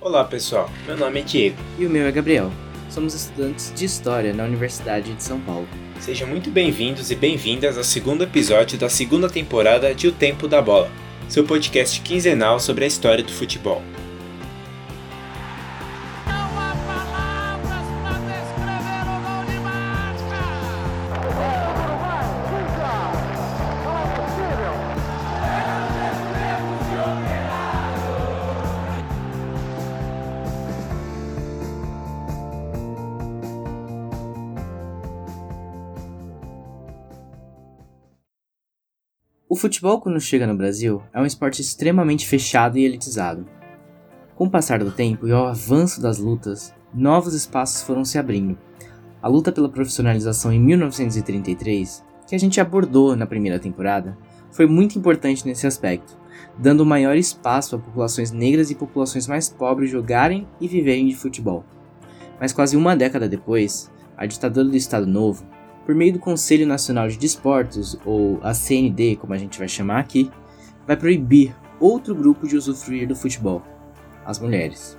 Olá pessoal, meu nome é Diego. E o meu é Gabriel. Somos estudantes de História na Universidade de São Paulo. Sejam muito bem-vindos e bem-vindas ao segundo episódio da segunda temporada de O Tempo da Bola, seu podcast quinzenal sobre a história do futebol. Futebol, quando chega no Brasil, é um esporte extremamente fechado e elitizado. Com o passar do tempo e o avanço das lutas, novos espaços foram se abrindo. A luta pela profissionalização em 1933, que a gente abordou na primeira temporada, foi muito importante nesse aspecto, dando maior espaço a populações negras e populações mais pobres jogarem e viverem de futebol. Mas quase uma década depois, a ditadura do Estado Novo por meio do Conselho Nacional de Desportos, ou a CND, como a gente vai chamar aqui, vai proibir outro grupo de usufruir do futebol, as mulheres.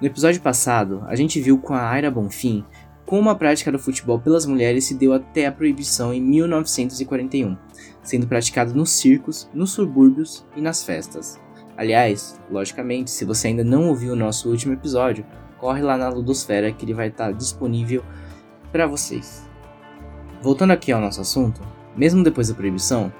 No episódio passado, a gente viu com a Aira Bonfim como a prática do futebol pelas mulheres se deu até a proibição em 1941, sendo praticado nos circos, nos subúrbios e nas festas. Aliás, logicamente, se você ainda não ouviu o nosso último episódio, corre lá na Ludosfera que ele vai estar disponível para vocês. Voltando aqui ao nosso assunto, mesmo depois da proibição,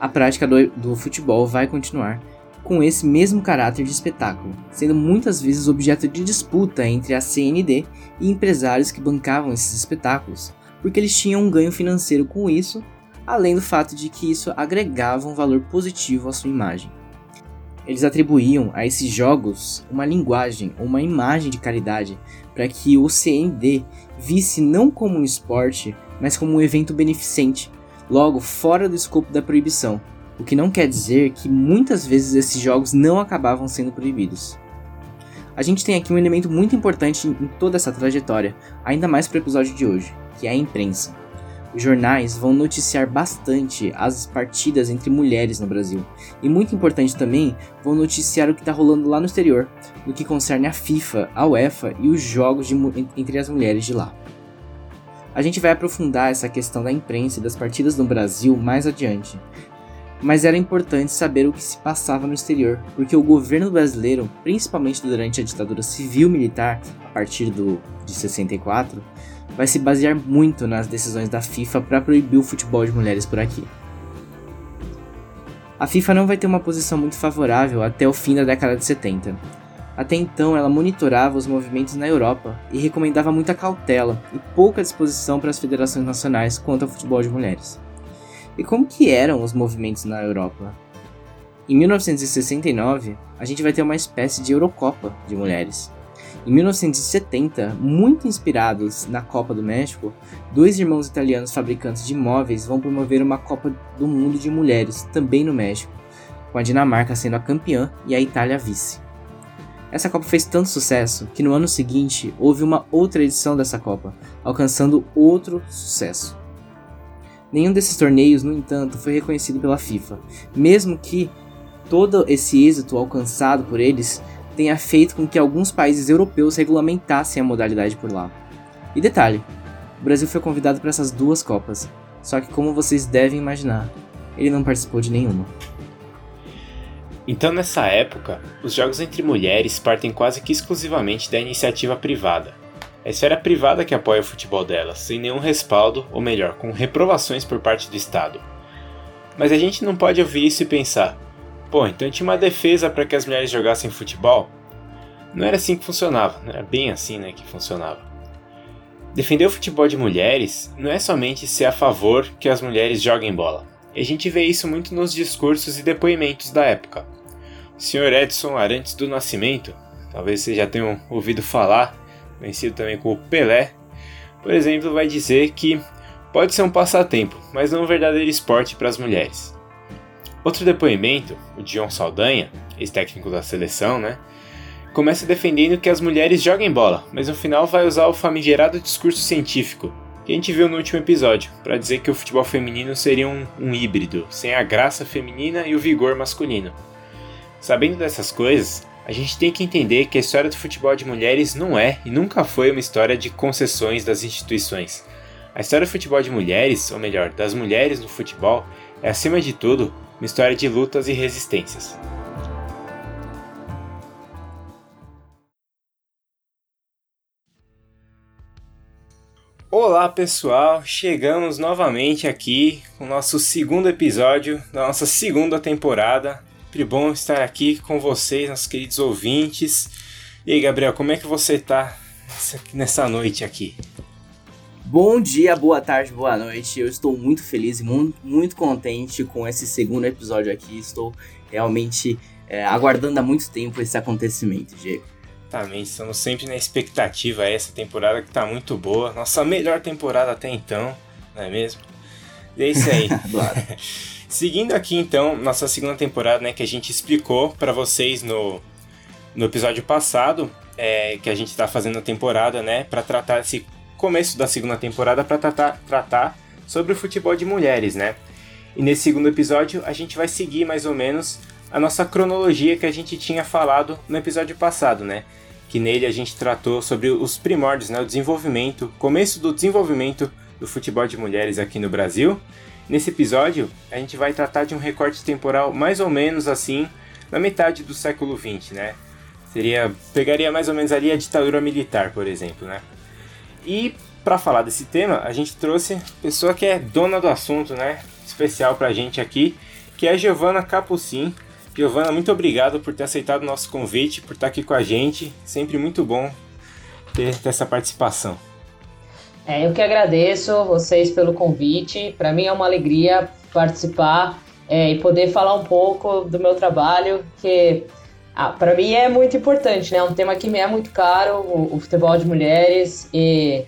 a prática do, do futebol vai continuar com esse mesmo caráter de espetáculo, sendo muitas vezes objeto de disputa entre a CND e empresários que bancavam esses espetáculos, porque eles tinham um ganho financeiro com isso, além do fato de que isso agregava um valor positivo à sua imagem. Eles atribuíam a esses jogos uma linguagem uma imagem de caridade para que o CND visse não como um esporte, mas como um evento beneficente, logo fora do escopo da proibição, o que não quer dizer que muitas vezes esses jogos não acabavam sendo proibidos. A gente tem aqui um elemento muito importante em toda essa trajetória, ainda mais para o episódio de hoje, que é a imprensa. Jornais vão noticiar bastante as partidas entre mulheres no Brasil, e muito importante também, vão noticiar o que está rolando lá no exterior, no que concerne a FIFA, a UEFA e os jogos de, entre as mulheres de lá. A gente vai aprofundar essa questão da imprensa e das partidas no Brasil mais adiante. Mas era importante saber o que se passava no exterior, porque o governo brasileiro, principalmente durante a ditadura civil-militar, a partir do, de 64, vai se basear muito nas decisões da FIFA para proibir o futebol de mulheres por aqui. A FIFA não vai ter uma posição muito favorável até o fim da década de 70. Até então, ela monitorava os movimentos na Europa e recomendava muita cautela e pouca disposição para as federações nacionais quanto ao futebol de mulheres. E como que eram os movimentos na Europa? Em 1969, a gente vai ter uma espécie de Eurocopa de mulheres. Em 1970, muito inspirados na Copa do México, dois irmãos italianos fabricantes de móveis vão promover uma Copa do Mundo de mulheres, também no México, com a Dinamarca sendo a campeã e a Itália vice. Essa Copa fez tanto sucesso que no ano seguinte houve uma outra edição dessa Copa, alcançando outro sucesso. Nenhum desses torneios, no entanto, foi reconhecido pela FIFA, mesmo que todo esse êxito alcançado por eles tenha feito com que alguns países europeus regulamentassem a modalidade por lá. E detalhe: o Brasil foi convidado para essas duas Copas, só que, como vocês devem imaginar, ele não participou de nenhuma. Então, nessa época, os jogos entre mulheres partem quase que exclusivamente da iniciativa privada. É a esfera privada que apoia o futebol delas, sem nenhum respaldo, ou melhor, com reprovações por parte do Estado. Mas a gente não pode ouvir isso e pensar: pô, então tinha uma defesa para que as mulheres jogassem futebol? Não era assim que funcionava, não era bem assim né, que funcionava. Defender o futebol de mulheres não é somente ser a favor que as mulheres joguem bola. E a gente vê isso muito nos discursos e depoimentos da época. O Sr. Edson Arantes do Nascimento, talvez vocês já tenham ouvido falar, conhecido também como Pelé, por exemplo, vai dizer que pode ser um passatempo, mas não um verdadeiro esporte para as mulheres. Outro depoimento, o John Saldanha, ex-técnico da seleção, né, começa defendendo que as mulheres joguem bola, mas no final vai usar o famigerado discurso científico que a gente viu no último episódio, para dizer que o futebol feminino seria um, um híbrido, sem a graça feminina e o vigor masculino. Sabendo dessas coisas, a gente tem que entender que a história do futebol de mulheres não é e nunca foi uma história de concessões das instituições. A história do futebol de mulheres, ou melhor, das mulheres no futebol, é acima de tudo uma história de lutas e resistências. Olá pessoal, chegamos novamente aqui com o nosso segundo episódio da nossa segunda temporada. Sempre bom estar aqui com vocês, nossos queridos ouvintes. E aí, Gabriel, como é que você tá nessa noite aqui? Bom dia, boa tarde, boa noite. Eu estou muito feliz e muito, muito contente com esse segundo episódio aqui. Estou realmente é, aguardando há muito tempo esse acontecimento, Diego. Também estamos sempre na expectativa essa temporada que está muito boa. Nossa melhor temporada até então, não é mesmo? E é isso aí. Seguindo aqui então, nossa segunda temporada, né, que a gente explicou para vocês no, no episódio passado, é, que a gente está fazendo a temporada, né, para tratar esse começo da segunda temporada para tratar, tratar sobre o futebol de mulheres, né? E nesse segundo episódio a gente vai seguir mais ou menos a nossa cronologia que a gente tinha falado no episódio passado, né? Que nele a gente tratou sobre os primórdios, né? O desenvolvimento, começo do desenvolvimento do futebol de mulheres aqui no Brasil. Nesse episódio a gente vai tratar de um recorte temporal mais ou menos assim na metade do século XX, né? Seria pegaria mais ou menos ali a ditadura militar, por exemplo, né? E para falar desse tema, a gente trouxe pessoa que é dona do assunto, né? Especial pra gente aqui, que é a Giovana Capucin. Giovana, muito obrigado por ter aceitado o nosso convite, por estar aqui com a gente. Sempre muito bom ter, ter essa participação. É, eu que agradeço vocês pelo convite. Para mim é uma alegria participar é, e poder falar um pouco do meu trabalho, que ah, para mim é muito importante, né? É um tema que me é muito caro, o, o futebol de mulheres, e,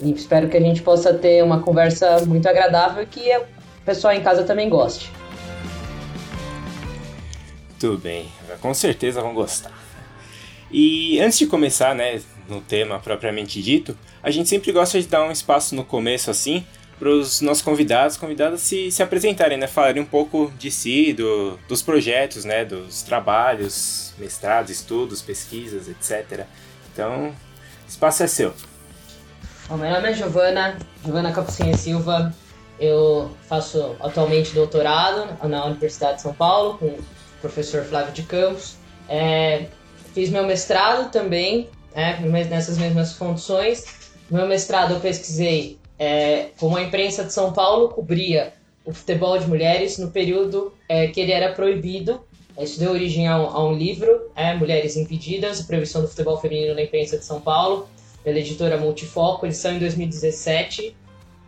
e, espero que a gente possa ter uma conversa muito agradável que o pessoal em casa também goste. Tudo bem, com certeza vão gostar. E antes de começar, né, no tema propriamente dito, a gente sempre gosta de dar um espaço no começo assim para os nossos convidados, convidadas se, se apresentarem, né? Falarem um pouco de si, do, dos projetos, né? Dos trabalhos, mestrados, estudos, pesquisas, etc. Então, o espaço é seu. Bom, meu nome é Giovana, Giovana Capucinha Silva. Eu faço atualmente doutorado na Universidade de São Paulo com o professor Flávio de Campos. É, fiz meu mestrado também, é, nessas mesmas condições. meu mestrado eu pesquisei é, como a imprensa de São Paulo cobria o futebol de mulheres no período é, que ele era proibido. Isso deu origem a um, a um livro, é, Mulheres Impedidas, a proibição do futebol feminino na imprensa de São Paulo, pela editora Multifoco, edição em 2017.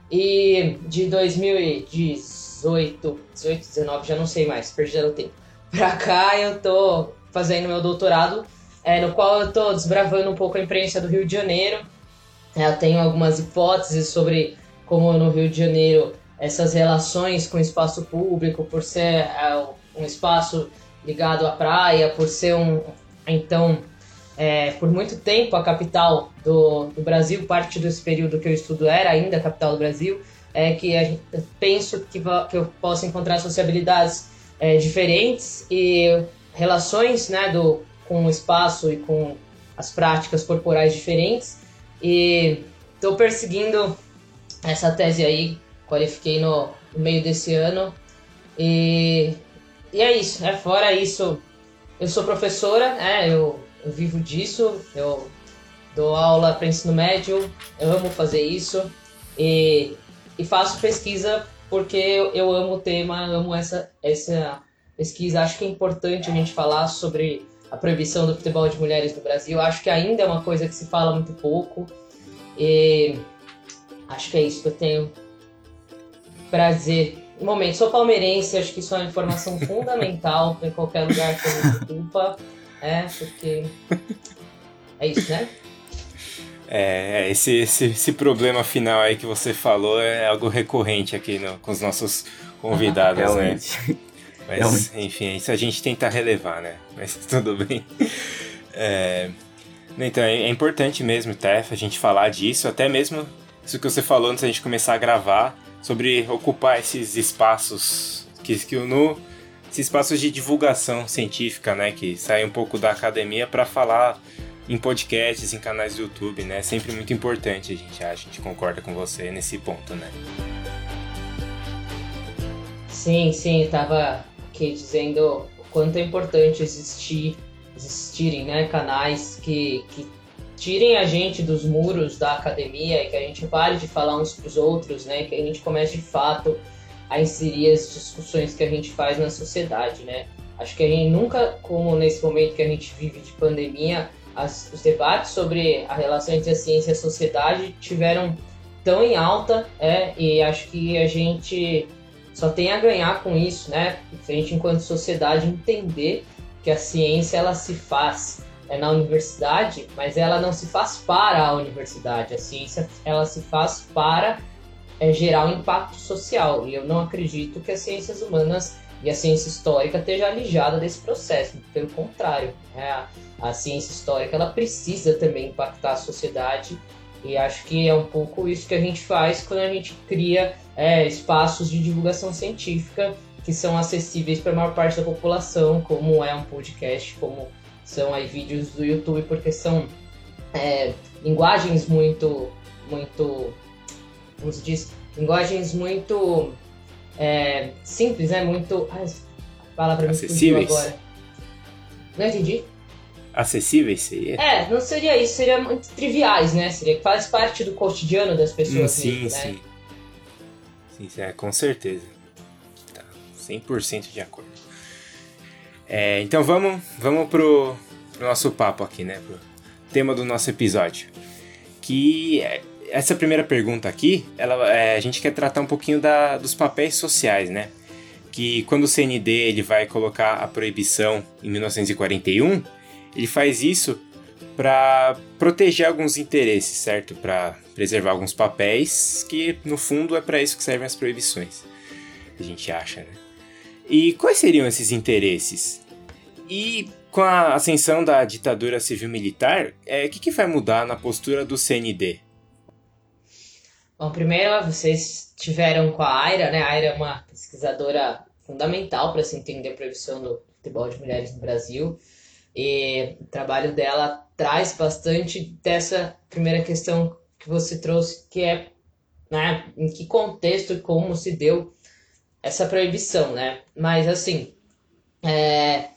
E de 2018, 18, 19, já não sei mais, perdi o tempo. Pra cá eu tô fazendo meu doutorado, é, no qual eu tô desbravando um pouco a imprensa do Rio de Janeiro, é, eu tenho algumas hipóteses sobre como no Rio de Janeiro essas relações com o espaço público, por ser é, um espaço ligado à praia, por ser um. Então, é, por muito tempo a capital do, do, Brasil, parte desse período que eu estudo era ainda a capital do Brasil, é que a, penso que, que eu posso encontrar sociabilidades é, diferentes e relações né, do, com o espaço e com as práticas corporais diferentes e estou perseguindo essa tese aí, qualifiquei no, no meio desse ano. E, e é isso, é fora isso, eu sou professora, né, eu, eu vivo disso, eu dou aula para ensino médio, eu amo fazer isso e, e faço pesquisa porque eu, eu amo o tema, amo essa, essa pesquisa. Acho que é importante a gente falar sobre a proibição do futebol de mulheres no Brasil. Acho que ainda é uma coisa que se fala muito pouco. E acho que é isso que eu tenho prazer. No momento, sou palmeirense, acho que isso é uma informação fundamental em qualquer lugar que eu me ocupa. É, porque. É isso, né? É, esse, esse, esse, problema final aí que você falou é algo recorrente aqui no, com os nossos convidados, né? Mas, Realmente. enfim, isso a gente tenta relevar, né? Mas tudo bem. É, então, é, é importante mesmo, Tef, a gente falar disso, até mesmo isso que você falou antes da gente começar a gravar, sobre ocupar esses espaços que, que o Nu esses espaços de divulgação científica, né, que saem um pouco da academia para falar em podcasts, em canais do YouTube, né? É sempre muito importante, a gente acha, a gente concorda com você nesse ponto, né? Sim, sim, tava aqui dizendo o quanto é importante existir, existirem, né, canais que, que tirem a gente dos muros da academia e que a gente pare de falar uns pros outros, né, que a gente comece de fato a inserir as discussões que a gente faz na sociedade, né. Acho que a gente nunca, como nesse momento que a gente vive de pandemia, as, os debates sobre a relação entre a ciência e a sociedade tiveram tão em alta, é, e acho que a gente só tem a ganhar com isso, né? A gente, enquanto sociedade, entender que a ciência ela se faz é, na universidade, mas ela não se faz para a universidade. A ciência ela se faz para é, gerar um impacto social. E eu não acredito que as ciências humanas e a ciência histórica esteja alijada desse processo. Pelo contrário, é, a, a ciência histórica ela precisa também impactar a sociedade e acho que é um pouco isso que a gente faz quando a gente cria é, espaços de divulgação científica que são acessíveis para a maior parte da população, como é um podcast, como são aí vídeos do YouTube, porque são é, linguagens muito, muito, como se diz, linguagens muito é, simples, né? Muito, ai, a palavra me agora. Não entendi acessíveis seria? É, não seria isso, seria muito triviais, né? Seria que faz parte do cotidiano das pessoas. Sim, mesmo, sim. Né? Sim, sim, é, com certeza. Tá, 100% de acordo. É, então vamos, vamos pro, pro nosso papo aqui, né? Pro tema do nosso episódio. Que é, essa primeira pergunta aqui, ela, é, a gente quer tratar um pouquinho da, dos papéis sociais, né? Que quando o CND ele vai colocar a proibição em 1941, ele faz isso para proteger alguns interesses, certo? Para preservar alguns papéis, que no fundo é para isso que servem as proibições. A gente acha, né? E quais seriam esses interesses? E com a ascensão da ditadura civil-militar, é, o que, que vai mudar na postura do CND? Bom, primeiro vocês tiveram com a Aira, né? A Aira é uma pesquisadora fundamental para se entender a proibição do futebol de mulheres no Brasil. E o trabalho dela traz bastante dessa primeira questão que você trouxe, que é né, em que contexto e como se deu essa proibição, né? Mas assim, é,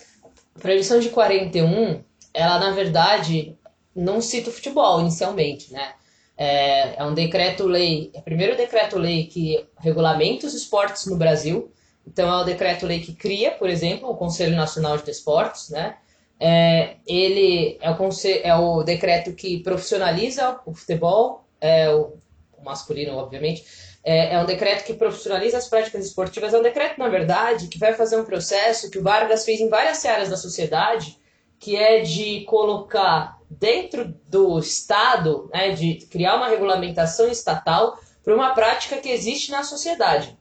a proibição de 41, ela na verdade não cita o futebol inicialmente, né? É, é um decreto-lei, é o primeiro decreto-lei que regulamenta os esportes no Brasil. Então é o decreto-lei que cria, por exemplo, o Conselho Nacional de Desportos, né? É, ele é o, é o decreto que profissionaliza o futebol, é o, o masculino, obviamente. É, é, um decreto que profissionaliza as práticas esportivas. É um decreto, na verdade, que vai fazer um processo que o Vargas fez em várias áreas da sociedade, que é de colocar dentro do Estado, né, de criar uma regulamentação estatal para uma prática que existe na sociedade.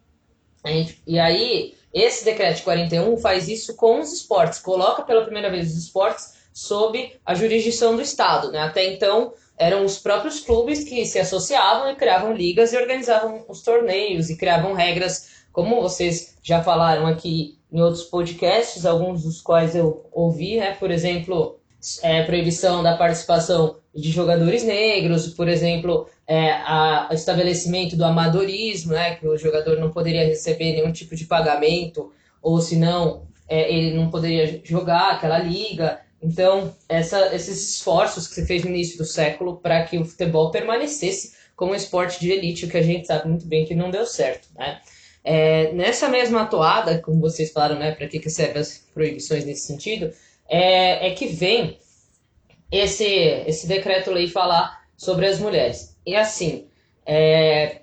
E aí, esse decreto de 41 faz isso com os esportes, coloca pela primeira vez os esportes sob a jurisdição do Estado. Né? Até então, eram os próprios clubes que se associavam e criavam ligas e organizavam os torneios e criavam regras, como vocês já falaram aqui em outros podcasts, alguns dos quais eu ouvi, né? por exemplo, é, proibição da participação de jogadores negros, por exemplo, é, a, estabelecimento do amadorismo, né, que o jogador não poderia receber nenhum tipo de pagamento, ou se não, é, ele não poderia jogar aquela liga. Então, essa, esses esforços que se fez no início do século para que o futebol permanecesse como um esporte de elite, o que a gente sabe muito bem que não deu certo, né? É, nessa mesma toada, como vocês falaram, né, para que, que servem as proibições nesse sentido, é, é que vem esse, esse decreto-lei falar sobre as mulheres. E assim, é,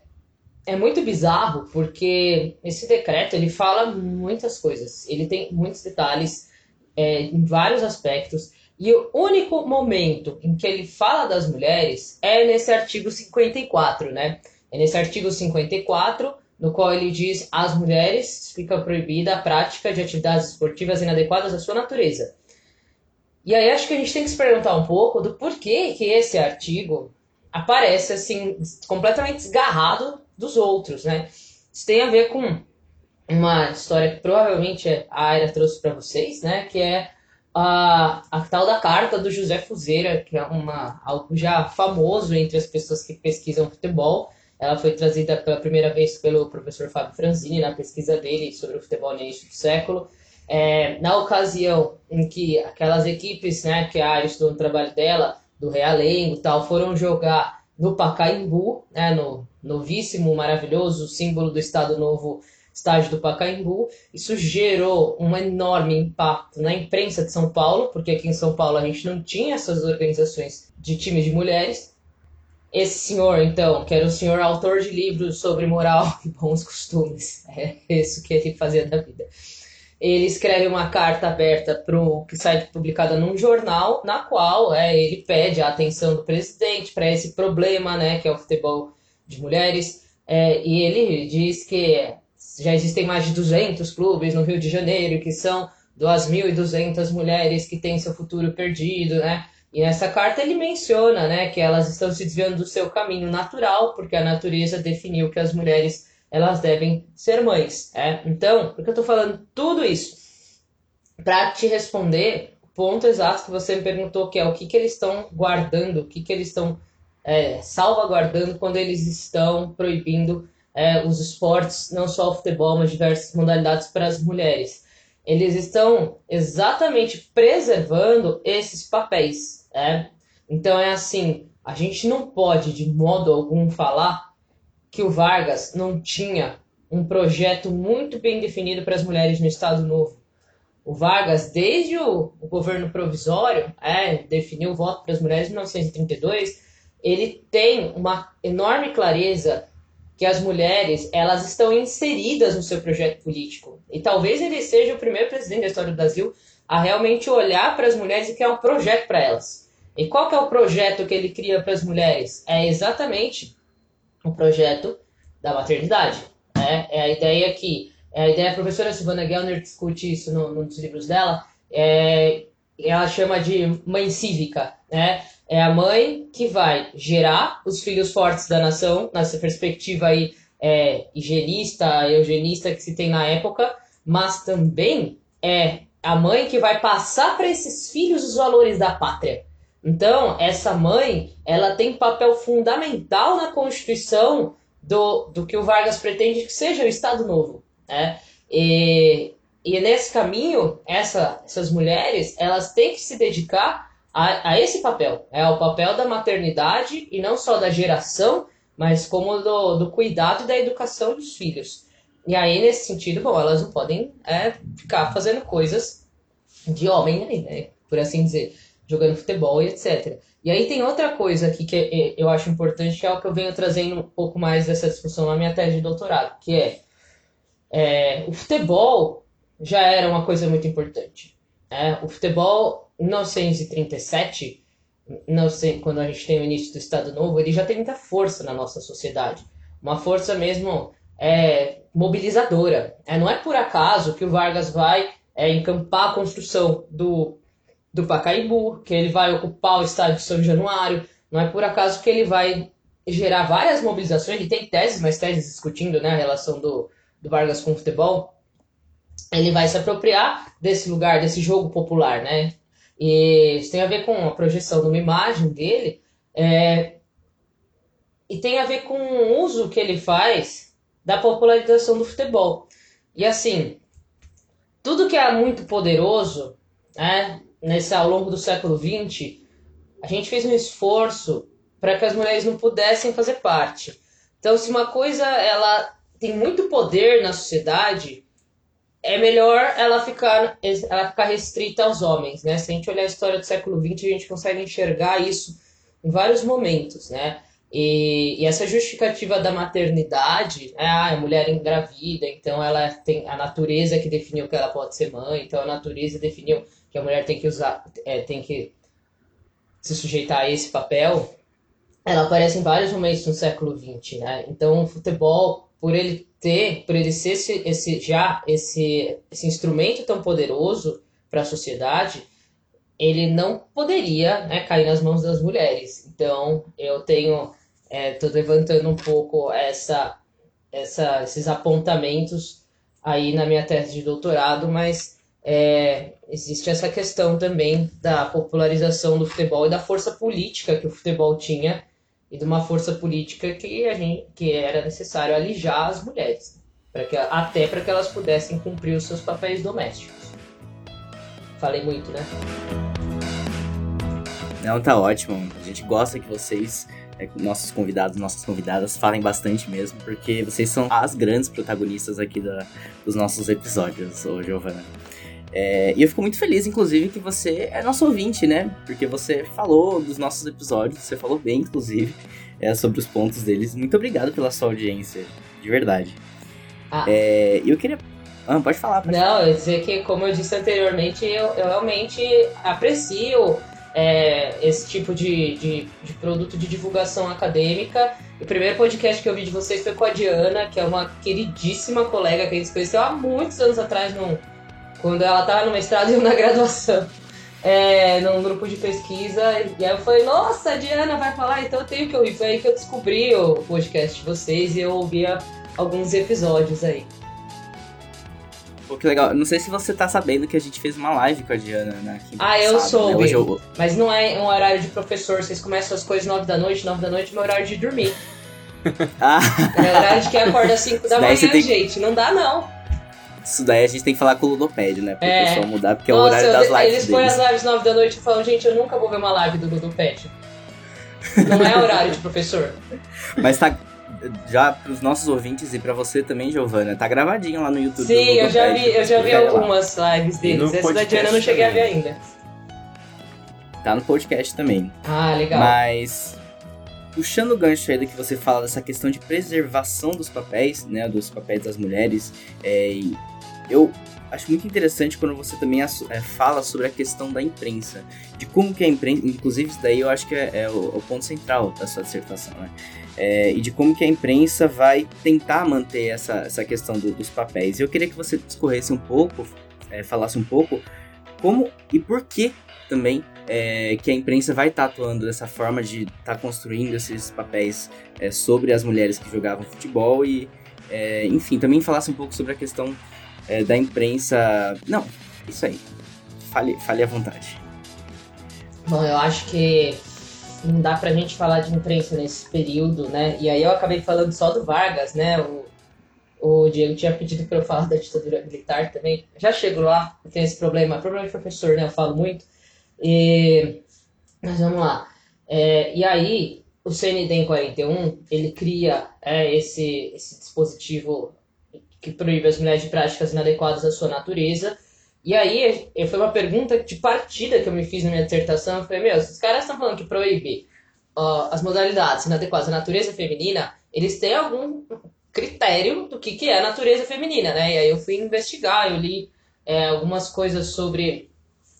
é muito bizarro porque esse decreto ele fala muitas coisas, ele tem muitos detalhes é, em vários aspectos. E o único momento em que ele fala das mulheres é nesse artigo 54, né? É nesse artigo 54, no qual ele diz: às mulheres fica proibida a prática de atividades esportivas inadequadas à sua natureza. E aí acho que a gente tem que se perguntar um pouco do porquê que esse artigo aparece assim completamente desgarrado dos outros, né? Isso tem a ver com uma história que provavelmente a Aira trouxe para vocês, né? Que é a, a tal da carta do José Fuzeira, que é uma, algo já famoso entre as pessoas que pesquisam futebol. Ela foi trazida pela primeira vez pelo professor Fábio Franzini na pesquisa dele sobre o futebol no início do século. É, na ocasião em que aquelas equipes, né, que a estudou no trabalho dela, do Realengo e tal, foram jogar no Pacaembu, né, no novíssimo, maravilhoso símbolo do Estado Novo estádio do Pacaembu. Isso gerou um enorme impacto na imprensa de São Paulo, porque aqui em São Paulo a gente não tinha essas organizações de time de mulheres. Esse senhor, então, que era o senhor autor de livros sobre moral e bons costumes, é isso que ele fazia da vida. Ele escreve uma carta aberta para o que sai publicada num jornal, na qual é, ele pede a atenção do presidente para esse problema, né, que é o futebol de mulheres. É, e ele diz que já existem mais de 200 clubes no Rio de Janeiro, que são 2.200 mulheres que têm seu futuro perdido, né? E nessa carta ele menciona, né, que elas estão se desviando do seu caminho natural, porque a natureza definiu que as mulheres elas devem ser mães. É? Então, por que eu estou falando tudo isso? Para te responder o ponto exato que você me perguntou, que é o que, que eles estão guardando, o que, que eles estão é, salvaguardando quando eles estão proibindo é, os esportes, não só o futebol, mas diversas modalidades para as mulheres. Eles estão exatamente preservando esses papéis. Né? Então é assim, a gente não pode de modo algum falar que o Vargas não tinha um projeto muito bem definido para as mulheres no Estado Novo. O Vargas, desde o, o governo provisório, é, definiu o voto para as mulheres em 1932, ele tem uma enorme clareza que as mulheres elas estão inseridas no seu projeto político. E talvez ele seja o primeiro presidente da história do Brasil a realmente olhar para as mulheres e criar um projeto para elas. E qual que é o projeto que ele cria para as mulheres? É exatamente o projeto da maternidade. Né? É a ideia que é a ideia a professora Silvana Gellner discute isso no, num dos livros dela. É, ela chama de mãe cívica, né? É a mãe que vai gerar os filhos fortes da nação, nessa perspectiva aí é, higienista, eugenista que se tem na época, mas também é a mãe que vai passar para esses filhos os valores da pátria. Então, essa mãe, ela tem papel fundamental na constituição do, do que o Vargas pretende que seja o Estado Novo. Né? E, e nesse caminho, essa, essas mulheres, elas têm que se dedicar a, a esse papel, é o papel da maternidade e não só da geração, mas como do, do cuidado e da educação dos filhos. E aí, nesse sentido, bom, elas não podem é, ficar fazendo coisas de homem né? Por assim dizer, jogando futebol e etc. E aí tem outra coisa aqui que é, eu acho importante, que é o que eu venho trazendo um pouco mais dessa discussão na minha tese de doutorado, que é, é o futebol já era uma coisa muito importante. É, o futebol 1937, não sei, quando a gente tem o início do Estado Novo, ele já tem muita força na nossa sociedade. Uma força mesmo é, mobilizadora. É, não é por acaso que o Vargas vai é, encampar a construção do, do Pacaembu, que ele vai ocupar o estádio de São Januário. Não é por acaso que ele vai gerar várias mobilizações. Ele tem teses, mas teses discutindo né, a relação do, do Vargas com o futebol. Ele vai se apropriar desse lugar, desse jogo popular, né? E isso tem a ver com a projeção de uma imagem dele é, e tem a ver com o uso que ele faz da popularização do futebol. E assim, tudo que é muito poderoso, né, nesse, ao longo do século XX, a gente fez um esforço para que as mulheres não pudessem fazer parte. Então, se uma coisa ela tem muito poder na sociedade, é melhor ela ficar, ela ficar restrita aos homens, né? Se a gente olhar a história do século XX, a gente consegue enxergar isso em vários momentos, né? E, e essa justificativa da maternidade, né? ah, a mulher engravida, então ela tem a natureza que definiu que ela pode ser mãe, então a natureza definiu que a mulher tem que usar, é, tem que se sujeitar a esse papel. Ela aparece em vários momentos no século XX, né? Então o futebol, por ele ter, por ele ser esse, esse já esse, esse instrumento tão poderoso para a sociedade, ele não poderia né, cair nas mãos das mulheres. Então, eu tenho, estou é, levantando um pouco essa, essa, esses apontamentos aí na minha tese de doutorado, mas é, existe essa questão também da popularização do futebol e da força política que o futebol tinha e de uma força política que a gente que era necessário alijar as mulheres para que até para que elas pudessem cumprir os seus papéis domésticos. Falei muito, né? Não, tá ótimo. A gente gosta que vocês é, nossos convidados, nossas convidadas falem bastante mesmo, porque vocês são as grandes protagonistas aqui da, dos nossos episódios, ô Giovana. É, e eu fico muito feliz, inclusive, que você é nosso ouvinte, né? Porque você falou dos nossos episódios, você falou bem, inclusive, é, sobre os pontos deles. Muito obrigado pela sua audiência, de verdade. Ah. É, eu queria. Ah, pode falar. Pode Não, falar. eu ia dizer que, como eu disse anteriormente, eu, eu realmente aprecio é, esse tipo de, de, de, produto de divulgação acadêmica. O primeiro podcast que eu vi de vocês foi com a Diana, que é uma queridíssima colega que a gente conheceu há muitos anos atrás, num, quando ela estava no mestrado e eu na graduação. É, num grupo de pesquisa, e aí eu falei, nossa, a Diana vai falar, então eu tenho que ouvir. Foi aí que eu descobri o podcast de vocês e eu ouvia alguns episódios aí. Pô, que legal. Não sei se você tá sabendo que a gente fez uma live com a Diana, né? Ah, eu sou. Né? Eu... Mas não é um horário de professor. Vocês começam as coisas 9 da noite, 9 da noite é meu horário de dormir. ah. É horário de quem acorda às 5 da manhã, tem... gente. Não dá, não. Isso daí a gente tem que falar com o Ludopédio, né? Pra é. o pessoal mudar, porque é o horário das lives. Eles põem as lives 9 da noite e falam, gente, eu nunca vou ver uma live do Ludopédio. Não é horário de professor. Mas tá, já pros nossos ouvintes e para você também, Giovana, tá gravadinho lá no YouTube. Sim, eu já vi, eu já vi algumas lives deles. Essa da Diana eu não cheguei também. a ver ainda. Tá no podcast também. Ah, legal. Mas puxando o gancho aí do que você fala dessa questão de preservação dos papéis, né, dos papéis das mulheres, é, eu acho muito interessante quando você também é, fala sobre a questão da imprensa, de como que a imprensa, inclusive isso daí eu acho que é, é o, o, ponto central da sua dissertação, né? É, e de como que a imprensa vai tentar manter essa, essa questão do, dos papéis. Eu queria que você discorresse um pouco, é, falasse um pouco como e por que também é, que a imprensa vai estar tá atuando dessa forma de estar tá construindo esses papéis é, sobre as mulheres que jogavam futebol e, é, enfim, também falasse um pouco sobre a questão é, da imprensa. Não, isso aí. Fale, fale à vontade. Bom, eu acho que não dá pra gente falar de imprensa nesse período, né? E aí eu acabei falando só do Vargas, né? O, o Diego tinha pedido pra eu falar da ditadura militar também. Já chego lá, tem esse problema. Problema de professor, né? Eu falo muito. E... Mas vamos lá. É, e aí, o CND 41, ele cria é, esse, esse dispositivo que proíbe as mulheres de práticas inadequadas à sua natureza. E aí, foi uma pergunta de partida que eu me fiz na minha dissertação. Eu falei, meu, se os caras estão falando que proíbe uh, as modalidades inadequadas à natureza feminina, eles têm algum critério do que, que é a natureza feminina, né? E aí eu fui investigar, eu li é, algumas coisas sobre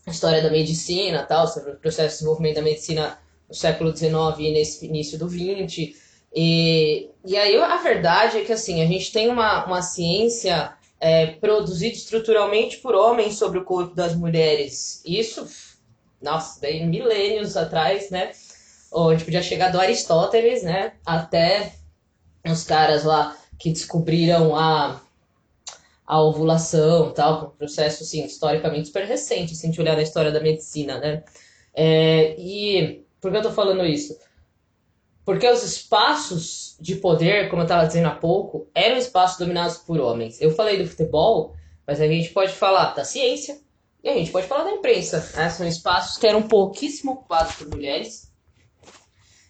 a história da medicina, tal, sobre o processo de desenvolvimento da medicina no século XIX e nesse início do XX. E, e aí a verdade é que assim, a gente tem uma, uma ciência é, produzida estruturalmente por homens sobre o corpo das mulheres. Isso, nossa, daí milênios atrás, né? Ou a gente podia chegar do Aristóteles, né? Até os caras lá que descobriram a, a ovulação tal, um processo assim, historicamente super recente, se a gente olhar na história da medicina, né? É, e por que eu tô falando isso? Porque os espaços de poder, como eu estava dizendo há pouco, eram espaços dominados por homens. Eu falei do futebol, mas a gente pode falar da ciência e a gente pode falar da imprensa. Né? São espaços que eram pouquíssimo ocupados por mulheres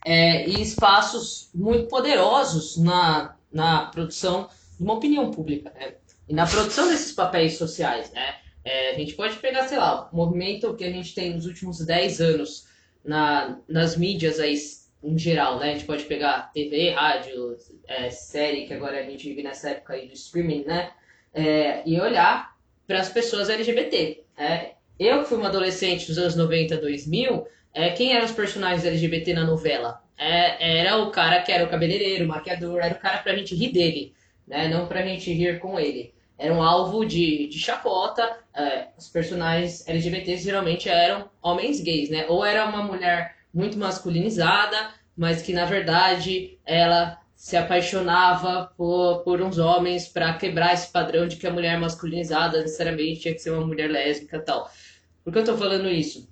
é, e espaços muito poderosos na, na produção de uma opinião pública né? e na produção desses papéis sociais. Né? É, a gente pode pegar, sei lá, o movimento que a gente tem nos últimos 10 anos na, nas mídias aí em geral, né? A gente pode pegar TV, rádio, é, série, que agora a gente vive nessa época aí do streaming, né? É, e olhar para as pessoas LGBT. É, eu que fui uma adolescente dos anos 90, 2000, é, quem eram os personagens LGBT na novela? É, era o cara que era o cabeleireiro, o maquiador, era o cara pra gente rir dele, né? Não pra gente rir com ele. Era um alvo de, de chacota. É, os personagens LGBTs geralmente eram homens gays, né? Ou era uma mulher muito masculinizada, mas que na verdade ela se apaixonava por, por uns homens para quebrar esse padrão de que a mulher masculinizada necessariamente tinha que ser uma mulher lésbica tal. Por que eu tô falando isso?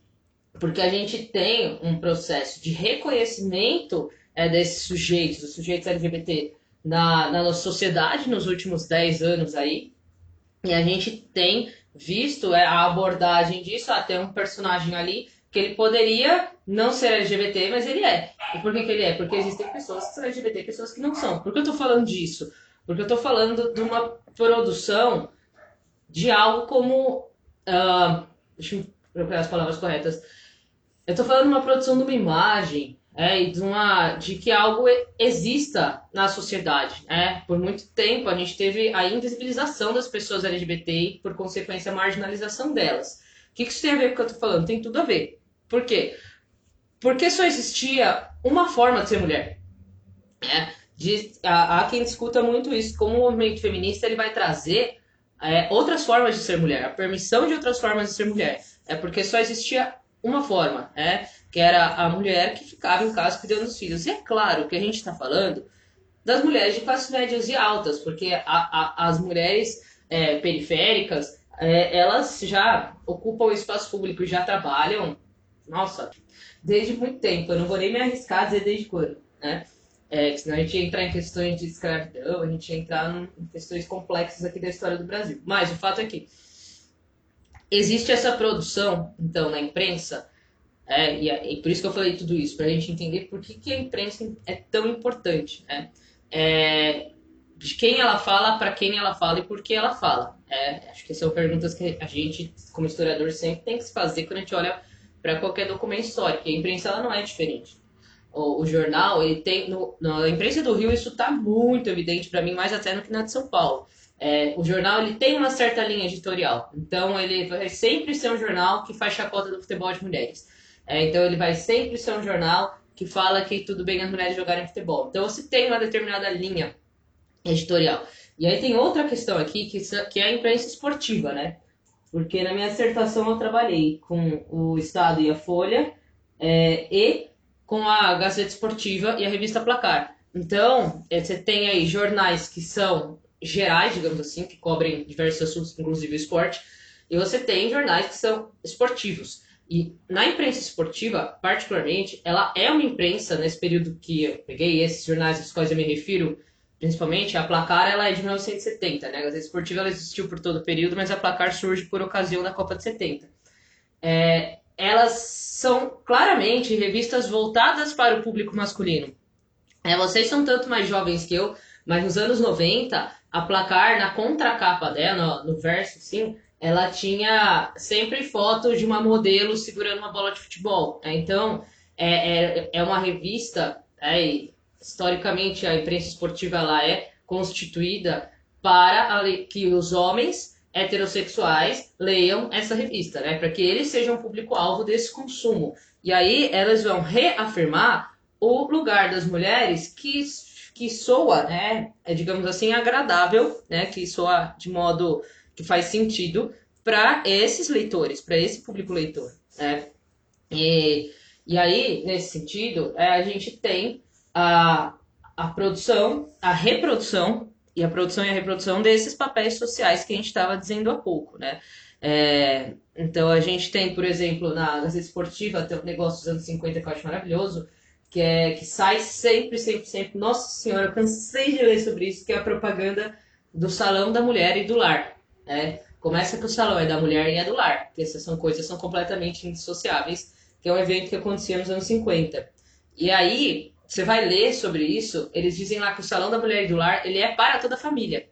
Porque a gente tem um processo de reconhecimento é, desses sujeitos, dos sujeitos LGBT, na, na nossa sociedade nos últimos 10 anos aí. E a gente tem visto é, a abordagem disso. Ah, tem um personagem ali que ele poderia não ser LGBT, mas ele é. E por que, que ele é? Porque existem pessoas que são LGBT e pessoas que não são. Por que eu tô falando disso? Porque eu tô falando de uma produção de algo como. Uh, deixa eu procurar as palavras corretas. Eu tô falando de uma produção de uma imagem é, de, uma, de que algo exista na sociedade. É, por muito tempo a gente teve a invisibilização das pessoas LGBT e, por consequência, a marginalização delas. O que, que isso tem a ver com o que eu tô falando? Tem tudo a ver. Por quê? Porque só existia uma forma de ser mulher. É, de, há, há, quem discuta muito isso, como o movimento feminista ele vai trazer é, outras formas de ser mulher, a permissão de outras formas de ser mulher. É porque só existia uma forma, é, que era a mulher que ficava em casa cuidando dos filhos. E é claro que a gente está falando das mulheres de classes médias e altas, porque a, a, as mulheres é, periféricas, é, elas já ocupam espaço público, já trabalham nossa, desde muito tempo. Eu não vou nem me arriscar a dizer desde quando, né? É, senão a gente ia entrar em questões de escravidão, a gente ia entrar em questões complexas aqui da história do Brasil. Mas o fato é que existe essa produção, então, na imprensa, é, e, é, e, por isso que eu falei tudo isso, para a gente entender por que, que a imprensa é tão importante. Né? É, de quem ela fala, para quem ela fala e por que ela fala. É, acho que são perguntas que a gente, como historiador, sempre tem que se fazer quando a gente olha para qualquer documento histórico. A imprensa ela não é diferente. O, o jornal, ele tem. No, na imprensa do Rio, isso está muito evidente para mim, mais até no que na de São Paulo. É, o jornal ele tem uma certa linha editorial. Então, ele vai sempre ser um jornal que faz chacota do futebol de mulheres. É, então, ele vai sempre ser um jornal que fala que tudo bem as mulheres jogarem futebol. Então, você tem uma determinada linha editorial. E aí tem outra questão aqui, que, que é a imprensa esportiva, né? Porque na minha dissertação eu trabalhei com o Estado e a Folha é, e com a Gazeta Esportiva e a revista Placar. Então, é, você tem aí jornais que são gerais, digamos assim, que cobrem diversos assuntos, inclusive o esporte, e você tem jornais que são esportivos. E na imprensa esportiva, particularmente, ela é uma imprensa, nesse período que eu peguei, esses jornais aos quais eu me refiro, principalmente, a Placar ela é de 1970, né? A Gazeta Esportiva ela existiu por todo o período, mas a Placar surge por ocasião da Copa de 70. É, elas são claramente revistas voltadas para o público masculino. É, vocês são tanto mais jovens que eu, mas nos anos 90, a Placar, na contracapa dela, no, no verso, sim, ela tinha sempre fotos de uma modelo segurando uma bola de futebol. É, então, é, é, é uma revista, é, historicamente a imprensa esportiva ela é constituída para que os homens heterossexuais leiam essa revista, né? Para que eles sejam público-alvo desse consumo. E aí elas vão reafirmar o lugar das mulheres que, que soa, né? É, digamos assim, agradável, né? Que soa de modo que faz sentido para esses leitores, para esse público leitor, né? E, e aí, nesse sentido, é, a gente tem a, a produção, a reprodução e a produção e a reprodução desses papéis sociais que a gente estava dizendo há pouco, né? É, então a gente tem, por exemplo, na Gazeta Esportiva, tem um negócio dos anos 50 que eu acho maravilhoso, que é que sai sempre, sempre, sempre. Nossa senhora, eu cansei de ler sobre isso, que é a propaganda do salão da mulher e do lar. Né? Começa que o salão é da mulher e é do lar, porque essas são coisas são completamente indissociáveis, que é um evento que acontecia nos anos 50. E aí, você vai ler sobre isso, eles dizem lá que o salão da mulher e do lar, ele é para toda a família.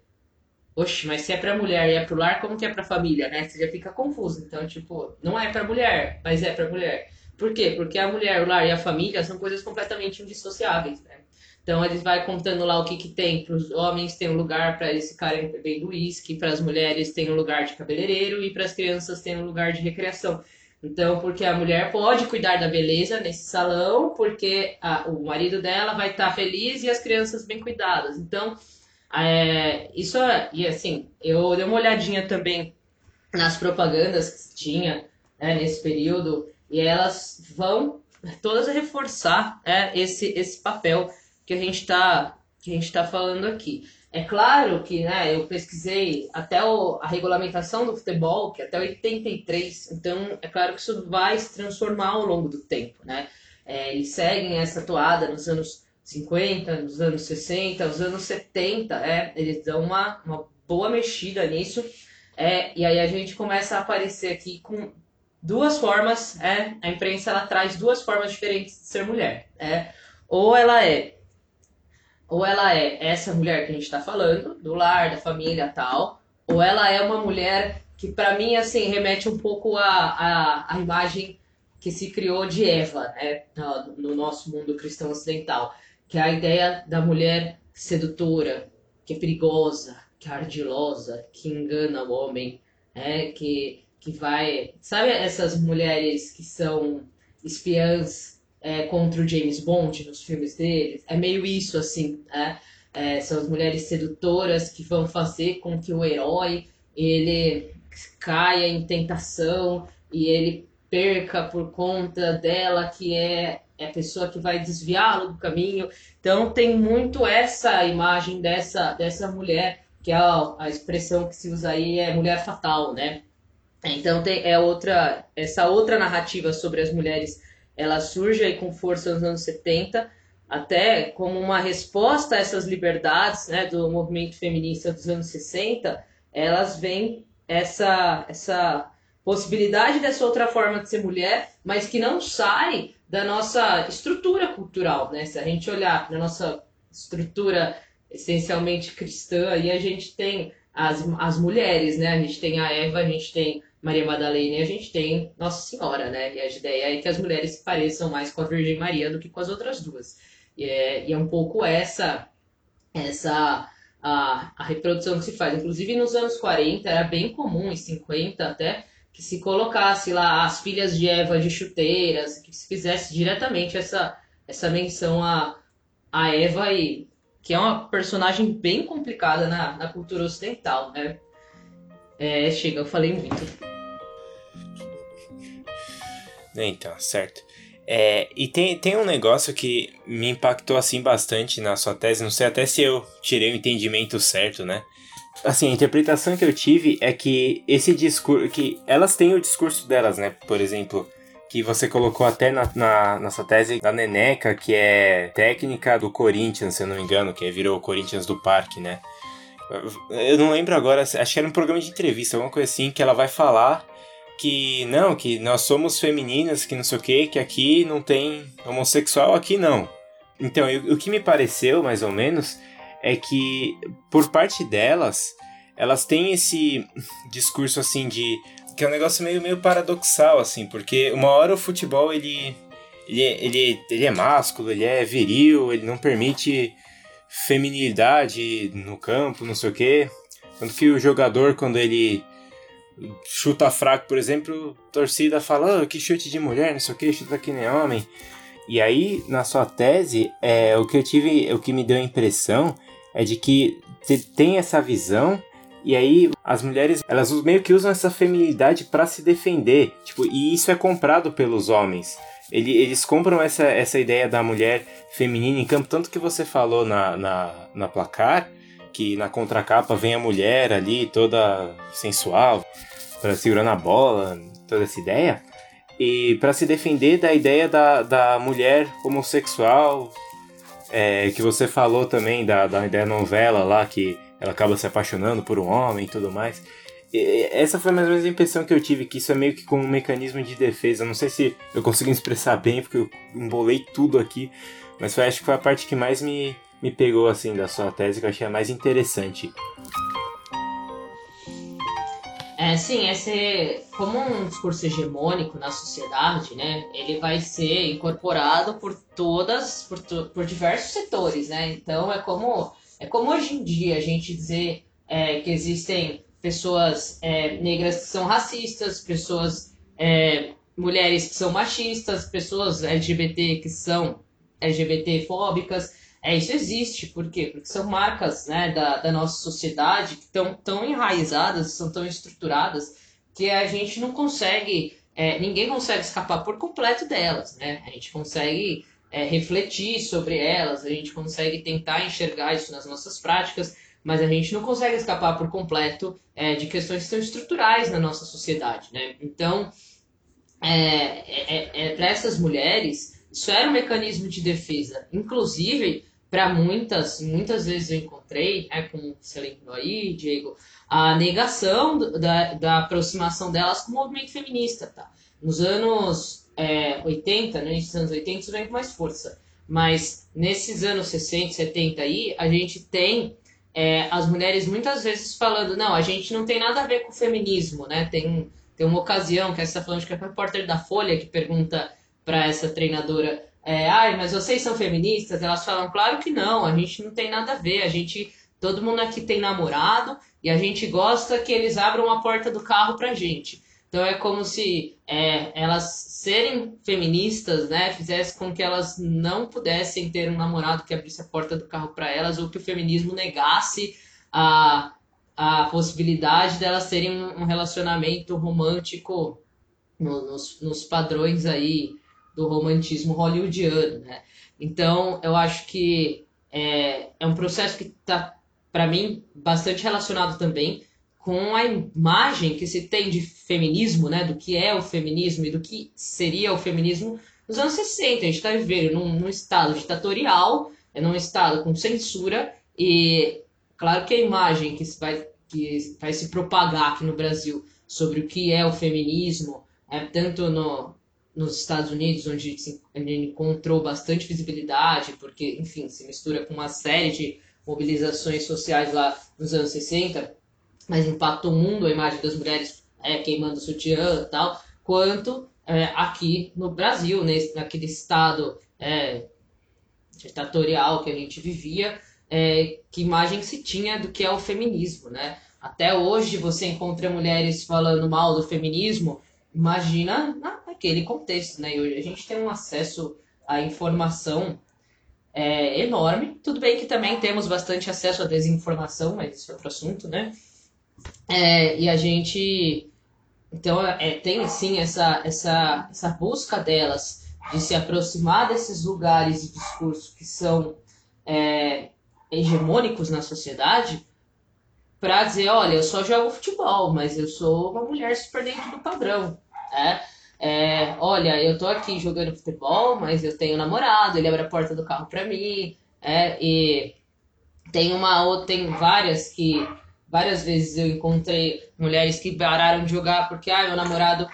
Oxe, mas se é pra mulher e é pro lar, como que é pra família, né? Você já fica confuso. Então, tipo, não é pra mulher, mas é pra mulher. Por quê? Porque a mulher, o lar e a família são coisas completamente indissociáveis, né? Então, eles vai contando lá o que que tem. Para os homens tem um lugar para eles ficarem bebendo uísque, para as mulheres tem um lugar de cabeleireiro e para as crianças tem um lugar de recreação. Então, porque a mulher pode cuidar da beleza nesse salão, porque a, o marido dela vai estar tá feliz e as crianças bem cuidadas. Então, é, isso é, e assim, eu dei uma olhadinha também nas propagandas que tinha né, nesse período e elas vão todas reforçar é, esse, esse papel que a gente está que a gente está falando aqui. É claro que né, eu pesquisei até o, a regulamentação do futebol, que é até 83, então é claro que isso vai se transformar ao longo do tempo. Né? É, eles seguem essa toada nos anos 50, nos anos 60, nos anos 70, é, eles dão uma, uma boa mexida nisso. É, e aí a gente começa a aparecer aqui com duas formas, é, a imprensa ela traz duas formas diferentes de ser mulher. É, ou ela é ou ela é essa mulher que a gente está falando, do lar, da família tal, ou ela é uma mulher que para mim assim remete um pouco à a, a, a, imagem que se criou de Eva, né, no nosso mundo cristão ocidental, que é a ideia da mulher sedutora, que é perigosa, que é ardilosa, que engana o homem, né, que que vai, sabe essas mulheres que são espiãs é, contra o James Bond nos filmes dele. É meio isso, assim, né? É, são as mulheres sedutoras que vão fazer com que o herói ele caia em tentação e ele perca por conta dela, que é, é a pessoa que vai desviá-lo do caminho. Então tem muito essa imagem dessa, dessa mulher, que é a, a expressão que se usa aí é mulher fatal, né? Então tem é outra essa outra narrativa sobre as mulheres ela surge aí com força nos anos 70, até como uma resposta a essas liberdades né, do movimento feminista dos anos 60, elas vêm essa, essa possibilidade dessa outra forma de ser mulher, mas que não sai da nossa estrutura cultural. Né? Se a gente olhar para a nossa estrutura essencialmente cristã, aí a gente tem as, as mulheres, né? a gente tem a Eva, a gente tem Maria Madalena e a gente tem Nossa Senhora, né? E a ideia é que as mulheres se pareçam mais com a Virgem Maria do que com as outras duas. E é, e é um pouco essa essa a, a reprodução que se faz. Inclusive nos anos 40 era bem comum, em 50 até, que se colocasse lá as filhas de Eva de chuteiras, que se fizesse diretamente essa, essa menção a, a Eva, e, que é uma personagem bem complicada na, na cultura ocidental, né? É, chega, eu falei muito. Então, certo. É, e tem, tem um negócio que me impactou assim bastante na sua tese, não sei até se eu tirei o entendimento certo, né? Assim, a interpretação que eu tive é que esse discurso. que elas têm o discurso delas, né? Por exemplo, que você colocou até na, na nossa tese da Neneca, que é técnica do Corinthians, se eu não me engano, que virou o Corinthians do Parque, né? Eu não lembro agora, acho que era um programa de entrevista, alguma coisa assim, que ela vai falar que não, que nós somos femininas, que não sei o que, que aqui não tem homossexual, aqui não. Então, o que me pareceu, mais ou menos, é que por parte delas, elas têm esse discurso assim de. que é um negócio meio, meio paradoxal, assim, porque uma hora o futebol ele, ele, ele, ele é másculo, ele é viril, ele não permite feminilidade no campo, não sei o que. Tanto que o jogador, quando ele chuta fraco, por exemplo, torcida fala, oh, que chute de mulher, não sei o que, chuta que nem homem. E aí, na sua tese, é, o que eu tive, o que me deu a impressão é de que tem essa visão e aí as mulheres, elas meio que usam essa feminilidade para se defender, tipo, e isso é comprado pelos homens. Ele, eles compram essa, essa ideia da mulher feminina em campo, tanto que você falou na, na, na placar, que na contracapa vem a mulher ali toda sensual, para segurando a bola, toda essa ideia. E para se defender da ideia da, da mulher homossexual, é, que você falou também da, da ideia novela lá, que ela acaba se apaixonando por um homem e tudo mais. Essa foi mais ou menos a impressão que eu tive, que isso é meio que como um mecanismo de defesa. Não sei se eu consegui expressar bem, porque eu embolei tudo aqui, mas foi, acho que foi a parte que mais me, me pegou assim da sua tese, que eu achei a mais interessante. É, sim, esse, como um discurso hegemônico na sociedade, né, ele vai ser incorporado por todas, por, por diversos setores, né, então é como, é como hoje em dia a gente dizer é, que existem pessoas é, negras que são racistas, pessoas, é, mulheres que são machistas, pessoas LGBT que são LGBT-fóbicas, é, isso existe, por quê? Porque são marcas né, da, da nossa sociedade que estão tão enraizadas, são tão estruturadas, que a gente não consegue, é, ninguém consegue escapar por completo delas, né? A gente consegue é, refletir sobre elas, a gente consegue tentar enxergar isso nas nossas práticas, mas a gente não consegue escapar por completo é, de questões que são estruturais na nossa sociedade, né? Então, é, é, é para essas mulheres, isso era um mecanismo de defesa. Inclusive, para muitas, muitas vezes eu encontrei, é, como você lembrou aí, Diego, a negação da, da aproximação delas com o movimento feminista, tá? Nos anos é, 80, né, anos 80, isso vem com mais força. Mas nesses anos 60, 70 aí, a gente tem é, as mulheres muitas vezes falando, não, a gente não tem nada a ver com o feminismo, né? Tem, tem uma ocasião que essa falando que é o repórter da Folha que pergunta para essa treinadora, é, ai, mas vocês são feministas? Elas falam, claro que não, a gente não tem nada a ver, a gente, todo mundo aqui tem namorado e a gente gosta que eles abram a porta do carro pra gente. Então é como se é, elas serem feministas, né, fizesse com que elas não pudessem ter um namorado que abrisse a porta do carro para elas ou que o feminismo negasse a, a possibilidade delas terem um relacionamento romântico no, nos, nos padrões aí do romantismo hollywoodiano, né? Então eu acho que é, é um processo que está para mim bastante relacionado também com a imagem que se tem de feminismo, né, do que é o feminismo e do que seria o feminismo nos anos 60. A gente está vivendo num, num, estado ditatorial, é num estado com censura, e claro que a imagem que vai, que vai se propagar aqui no Brasil sobre o que é o feminismo, é, tanto no, nos Estados Unidos, onde se, encontrou bastante visibilidade, porque, enfim, se mistura com uma série de mobilizações sociais lá nos anos 60, mas impactou o mundo a imagem das mulheres é, queimando sutiã e tal, quanto é, aqui no Brasil, nesse, naquele estado é, ditatorial que a gente vivia, é, que imagem se tinha do que é o feminismo, né? Até hoje você encontra mulheres falando mal do feminismo, imagina naquele contexto, né? E hoje a gente tem um acesso à informação é, enorme. Tudo bem que também temos bastante acesso à desinformação, mas isso é outro assunto, né? É, e a gente. Então, é, tem sim essa, essa, essa busca delas de se aproximar desses lugares e discursos que são é, hegemônicos na sociedade para dizer: olha, eu só jogo futebol, mas eu sou uma mulher super dentro do padrão. Né? É, olha, eu tô aqui jogando futebol, mas eu tenho um namorado, ele abre a porta do carro para mim. É, e tem uma outra, tem várias que Várias vezes eu encontrei mulheres que pararam de jogar porque, ah, meu namorado.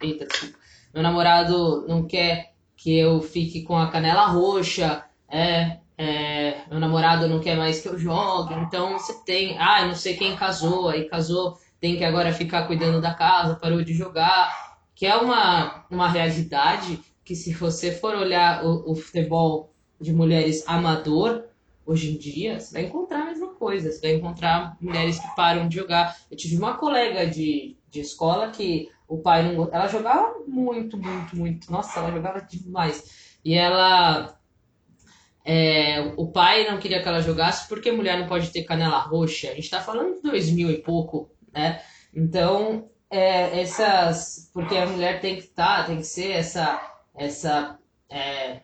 Eita, desculpa. Meu namorado não quer que eu fique com a canela roxa, é, é, meu namorado não quer mais que eu jogue, então você tem, ah, não sei quem casou, aí casou, tem que agora ficar cuidando da casa, parou de jogar, que é uma, uma realidade que se você for olhar o, o futebol de mulheres amador, hoje em dia, você vai encontrar a mesma coisa. Você vai encontrar mulheres que param de jogar. Eu tive uma colega de, de escola que o pai não. Ela jogava muito, muito, muito. Nossa, ela jogava demais. E ela. É, o pai não queria que ela jogasse porque mulher não pode ter canela roxa. A gente tá falando de dois mil e pouco, né? Então, é, essas. Porque a mulher tem que estar, tá, tem que ser essa. essa é,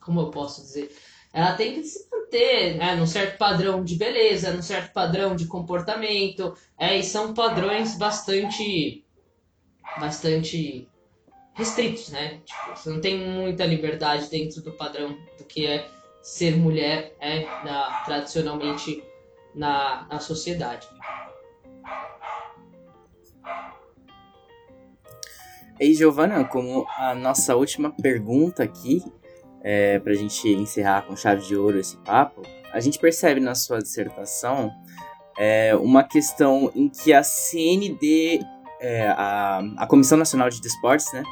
como eu posso dizer? Ela tem que se manter né, num certo padrão de beleza, num certo padrão de comportamento, é, e são padrões bastante bastante restritos, né? Tipo, você não tem muita liberdade dentro do padrão do que é ser mulher é, na, tradicionalmente na, na sociedade. E Giovana, como a nossa última pergunta aqui, é, para a gente encerrar com chave de ouro esse papo, a gente percebe na sua dissertação é, uma questão em que a CND, é, a, a Comissão Nacional de Desportes, né?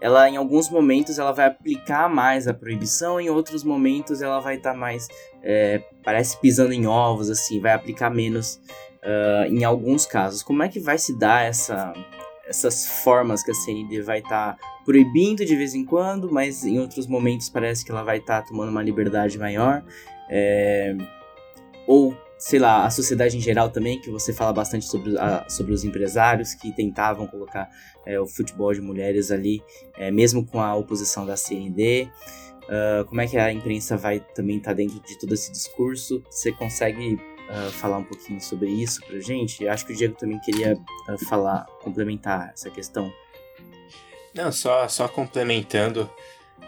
Ela, em alguns momentos, ela vai aplicar mais a proibição, em outros momentos ela vai estar tá mais, é, parece pisando em ovos, assim, vai aplicar menos uh, em alguns casos. Como é que vai se dar essa, essas formas que a CND vai estar tá proibindo de vez em quando, mas em outros momentos parece que ela vai estar tá tomando uma liberdade maior. É... Ou sei lá, a sociedade em geral também, que você fala bastante sobre, a, sobre os empresários que tentavam colocar é, o futebol de mulheres ali, é, mesmo com a oposição da CND. Uh, como é que a imprensa vai também estar tá dentro de todo esse discurso? Você consegue uh, falar um pouquinho sobre isso pra gente? Eu acho que o Diego também queria uh, falar, complementar essa questão. Não, só, só complementando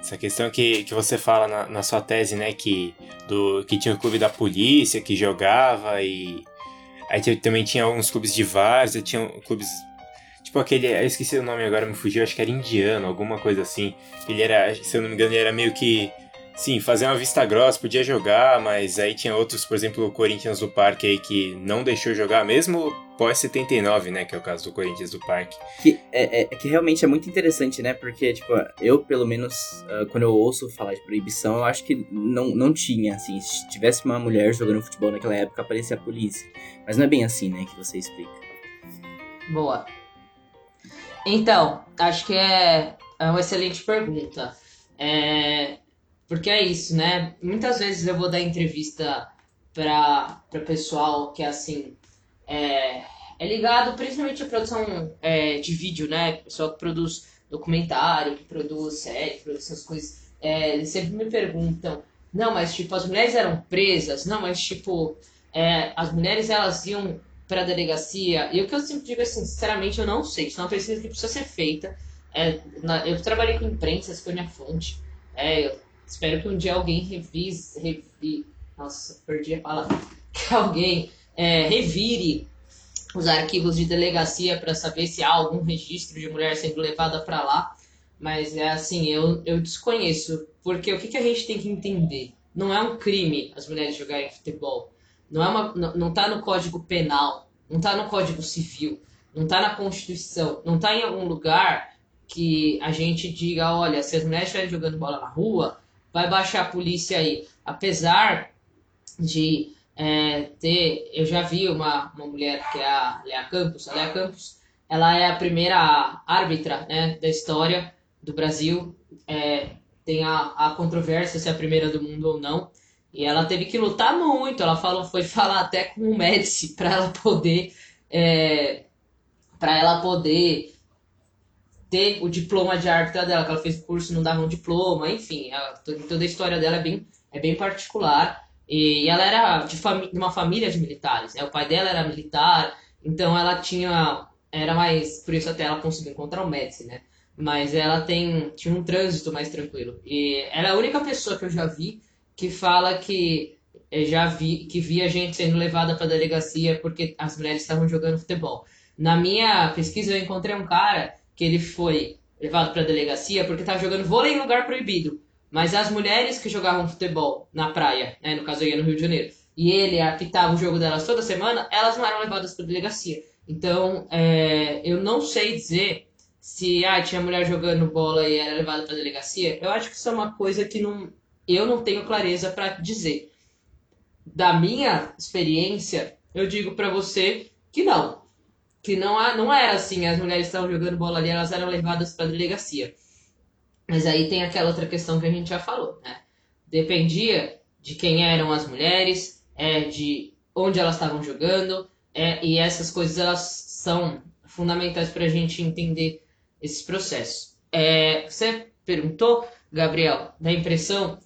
essa questão que, que você fala na, na sua tese, né? Que, do, que tinha o clube da polícia que jogava e. Aí também tinha alguns clubes de várzea, tinha clubes. Tipo aquele. Eu esqueci o nome agora, me fugiu, acho que era indiano, alguma coisa assim. Ele era, se eu não me engano, ele era meio que Sim, fazer uma vista grossa, podia jogar, mas aí tinha outros, por exemplo, o Corinthians do Parque aí que não deixou jogar, mesmo pós 79, né, que é o caso do Corinthians do Parque. Que, é, é, é que realmente é muito interessante, né, porque, tipo, eu, pelo menos, uh, quando eu ouço falar de proibição, eu acho que não, não tinha, assim, se tivesse uma mulher jogando futebol naquela época, aparecia a polícia. Mas não é bem assim, né, que você explica. Boa. Então, acho que é, é uma excelente pergunta. É, porque é isso, né? Muitas vezes eu vou dar entrevista para pessoal que, assim, é, é ligado principalmente à produção é, de vídeo, né? Pessoal que produz documentário, que produz série, que produz essas coisas. É, eles sempre me perguntam, não, mas, tipo, as mulheres eram presas? Não, mas, tipo, é, as mulheres, elas iam para a delegacia? E o que eu sempre digo, assim, sinceramente, eu não sei. Isso é uma pesquisa que precisa ser feita. É, na, eu trabalhei com imprensa, essa foi minha fonte. É, eu Espero que um dia alguém revise. Revi, nossa, perdi a palavra. Que alguém é, revire os arquivos de delegacia para saber se há algum registro de mulher sendo levada para lá. Mas é assim, eu, eu desconheço. Porque o que, que a gente tem que entender? Não é um crime as mulheres jogarem futebol. Não, é uma, não, não tá no Código Penal. Não tá no Código Civil. Não tá na Constituição. Não tá em algum lugar que a gente diga, olha, se as mulheres estiverem jogando bola na rua, vai baixar a polícia aí. Apesar de é, ter. Eu já vi uma, uma mulher que é a Lea Campos. A Lea Campos ela é a primeira árbitra né, da história do Brasil. É, tem a, a controvérsia se é a primeira do mundo ou não. E ela teve que lutar muito. Ela falou, foi falar até com o Médici para ela poder. É, para ela poder ter o diploma de árbitra dela, que ela fez curso e não dava um diploma, enfim, a, toda a história dela é bem, é bem particular. E ela era de, de uma família de militares, né? o pai dela era militar, então ela tinha, era mais, por isso até ela conseguiu encontrar o Médici, né? Mas ela tem, tinha um trânsito mais tranquilo. E ela é a única pessoa que eu já vi que fala que eh, já vi que via gente sendo levada para delegacia porque as mulheres estavam jogando futebol. Na minha pesquisa eu encontrei um cara que ele foi levado para a delegacia porque estava jogando vôlei em lugar proibido. Mas as mulheres que jogavam futebol na praia, né, no caso eu ia no Rio de Janeiro, e ele apitava o jogo delas toda semana, elas não eram levadas para a delegacia. Então, é, eu não sei dizer se ah, tinha mulher jogando bola e era levada para a delegacia. Eu acho que isso é uma coisa que não, eu não tenho clareza para dizer. Da minha experiência, eu digo para você que não que não, há, não era assim, as mulheres estavam jogando bola ali, elas eram levadas para a delegacia. Mas aí tem aquela outra questão que a gente já falou, né? Dependia de quem eram as mulheres, é, de onde elas estavam jogando, é, e essas coisas elas são fundamentais para a gente entender esses processos. É, você perguntou, Gabriel, da impressão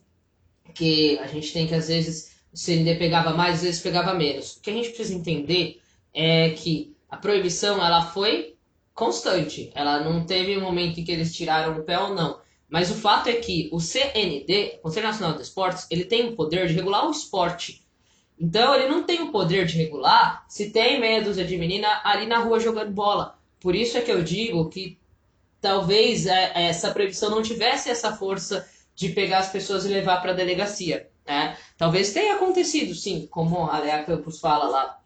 que a gente tem que às vezes o CND pegava mais, às vezes pegava menos. O que a gente precisa entender é que a proibição ela foi constante. Ela não teve um momento em que eles tiraram o pé ou não. Mas o fato é que o CND, Conselho Nacional de Esportes, ele tem o poder de regular o esporte. Então ele não tem o poder de regular se tem meia dúzia de menina ali na rua jogando bola. Por isso é que eu digo que talvez é, essa proibição não tivesse essa força de pegar as pessoas e levar para a delegacia. Né? Talvez tenha acontecido, sim, como a Lea Campos fala lá,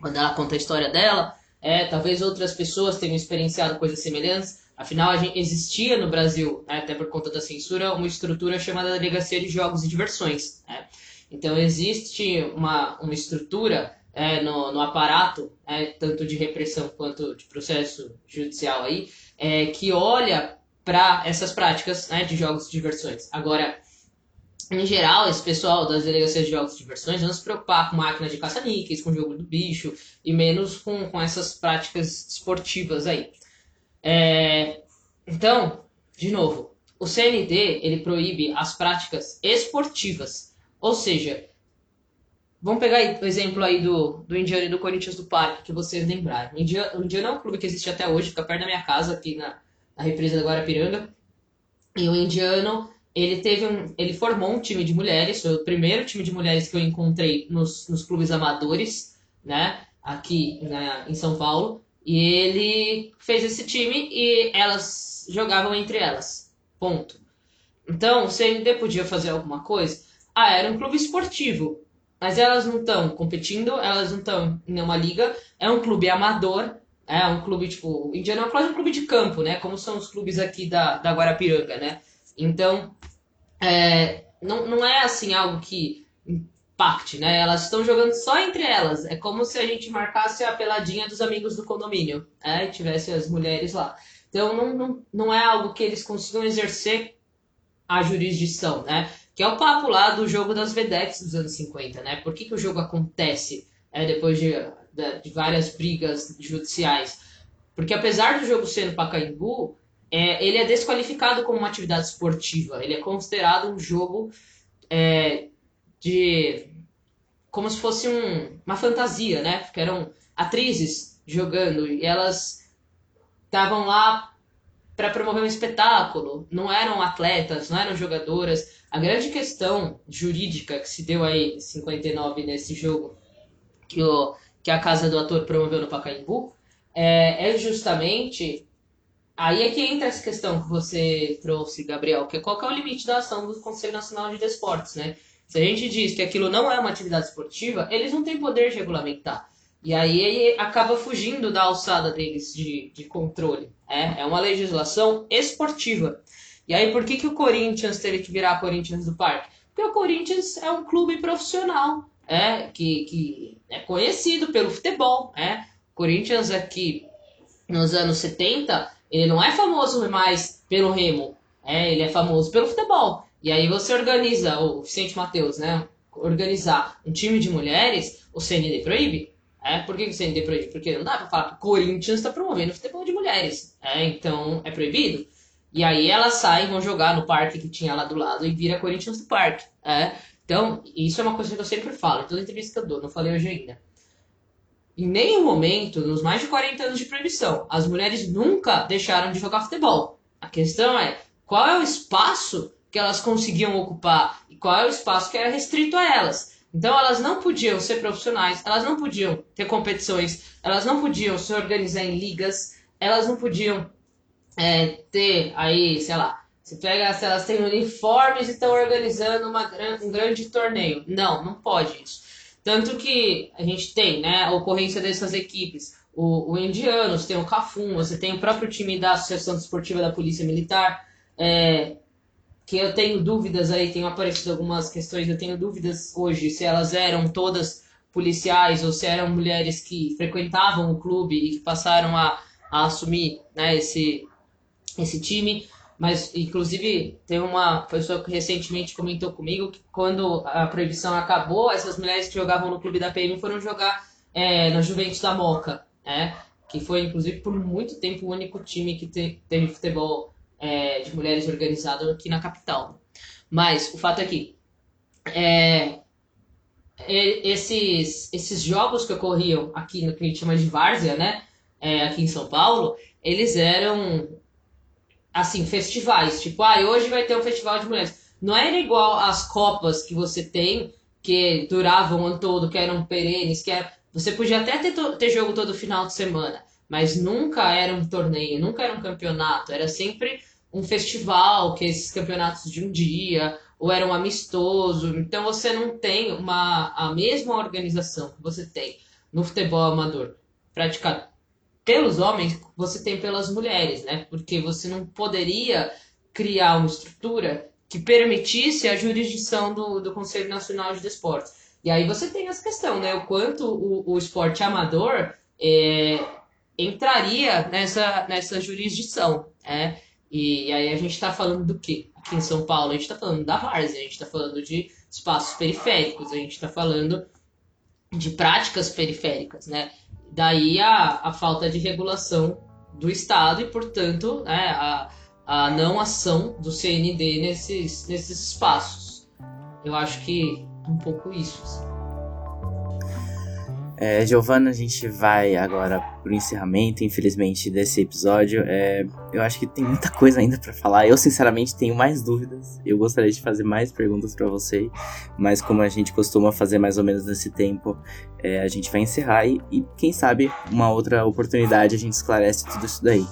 quando ela conta a história dela, é, talvez outras pessoas tenham experienciado coisas semelhantes. Afinal, existia no Brasil, né, até por conta da censura, uma estrutura chamada Delegacia de Jogos e Diversões. Né? Então, existe uma, uma estrutura é, no, no aparato, é, tanto de repressão quanto de processo judicial aí, é, que olha para essas práticas né, de jogos e diversões. Agora, em geral, esse pessoal das delegacias de jogos de diversões não se preocupar com máquina de caça-níqueis, com jogo do bicho e menos com, com essas práticas esportivas aí. É, então, de novo, o CND ele proíbe as práticas esportivas, ou seja, vamos pegar o exemplo aí do, do Indiano e do Corinthians do Parque, que vocês lembraram. O o Indiano é um clube que existe até hoje, fica perto da minha casa, aqui na, na represa da Guarapiranga, e o Indiano ele teve um, ele formou um time de mulheres, foi o primeiro time de mulheres que eu encontrei nos, nos clubes amadores, né, aqui na, em São Paulo, e ele fez esse time e elas jogavam entre elas, ponto. Então, o CND podia fazer alguma coisa? Ah, era um clube esportivo, mas elas não estão competindo, elas não estão em nenhuma liga, é um clube amador, é um clube, tipo, Indianapolis é um clube de campo, né, como são os clubes aqui da, da Guarapiranga, né, então, é, não, não é assim algo que impacte, né? Elas estão jogando só entre elas. É como se a gente marcasse a peladinha dos amigos do condomínio, né? E tivesse as mulheres lá. Então, não, não, não é algo que eles consigam exercer a jurisdição, né? Que é o papo lá do jogo das vedettes dos anos 50, né? Por que, que o jogo acontece é, depois de, de, de várias brigas judiciais? Porque apesar do jogo ser no Pacaembu, é, ele é desqualificado como uma atividade esportiva. Ele é considerado um jogo é, de. como se fosse um, uma fantasia, né? Porque eram atrizes jogando e elas estavam lá para promover um espetáculo, não eram atletas, não eram jogadoras. A grande questão jurídica que se deu aí em 59 nesse jogo que, o, que a casa do ator promoveu no Pacaembu é, é justamente Aí é que entra essa questão que você trouxe, Gabriel, que é qual que é o limite da ação do Conselho Nacional de Desportos, né? Se a gente diz que aquilo não é uma atividade esportiva, eles não têm poder de regulamentar. E aí acaba fugindo da alçada deles de, de controle. É, é uma legislação esportiva. E aí por que, que o Corinthians teve que virar Corinthians do Parque? Porque o Corinthians é um clube profissional, é, que, que é conhecido pelo futebol. É. Corinthians aqui nos anos 70 ele não é famoso mais pelo remo, é, ele é famoso pelo futebol. E aí você organiza, o Vicente Matheus, né? Organizar um time de mulheres, o CND proíbe. É, por que o CND proíbe? Porque não dá pra falar que o Corinthians está promovendo futebol de mulheres. É, então é proibido. E aí elas saem, vão jogar no parque que tinha lá do lado e vira Corinthians do parque. É. Então, isso é uma coisa que eu sempre falo, em toda entrevista que eu dou, não falei hoje ainda. Em nenhum momento, nos mais de 40 anos de proibição, as mulheres nunca deixaram de jogar futebol. A questão é qual é o espaço que elas conseguiam ocupar e qual é o espaço que era restrito a elas. Então elas não podiam ser profissionais, elas não podiam ter competições, elas não podiam se organizar em ligas, elas não podiam é, ter aí, sei lá, se pega se elas têm uniformes e estão organizando uma, um grande torneio. Não, não pode isso. Tanto que a gente tem né, a ocorrência dessas equipes. O, o Indianos, tem o Cafum, você tem o próprio time da Associação Desportiva da Polícia Militar, é, que eu tenho dúvidas aí, tenho aparecido algumas questões, eu tenho dúvidas hoje se elas eram todas policiais ou se eram mulheres que frequentavam o clube e que passaram a, a assumir né, esse, esse time. Mas, inclusive, tem uma pessoa que recentemente comentou comigo que quando a proibição acabou, essas mulheres que jogavam no clube da PM foram jogar é, na Juventus da Moca, né? Que foi, inclusive, por muito tempo o único time que te, teve futebol é, de mulheres organizado aqui na capital. Mas o fato é que é, esses, esses jogos que ocorriam aqui no que a gente chama de várzea, né? É, aqui em São Paulo, eles eram assim, festivais. Tipo, ah, hoje vai ter um festival de mulheres. Não era igual às copas que você tem, que duravam o ano todo, que eram perenes, que era... Você podia até ter, ter jogo todo final de semana, mas nunca era um torneio, nunca era um campeonato. Era sempre um festival, que esses campeonatos de um dia, ou era um amistoso. Então você não tem uma, a mesma organização que você tem no futebol amador praticado pelos homens, você tem pelas mulheres, né? Porque você não poderia criar uma estrutura que permitisse a jurisdição do, do Conselho Nacional de Desportos. E aí você tem essa questão, né? O quanto o, o esporte amador é, entraria nessa, nessa jurisdição, né? E, e aí a gente está falando do quê? aqui em São Paulo, a gente está falando da várzea, a gente está falando de espaços periféricos, a gente está falando de práticas periféricas, né? Daí a, a falta de regulação do Estado e, portanto, né, a, a não ação do CND nesses, nesses espaços. Eu acho que um pouco isso. Assim. É, Giovana, a gente vai agora pro encerramento, infelizmente, desse episódio. É, eu acho que tem muita coisa ainda para falar. Eu, sinceramente, tenho mais dúvidas. Eu gostaria de fazer mais perguntas para você, mas como a gente costuma fazer mais ou menos nesse tempo, é, a gente vai encerrar e, e, quem sabe, uma outra oportunidade a gente esclarece tudo isso daí.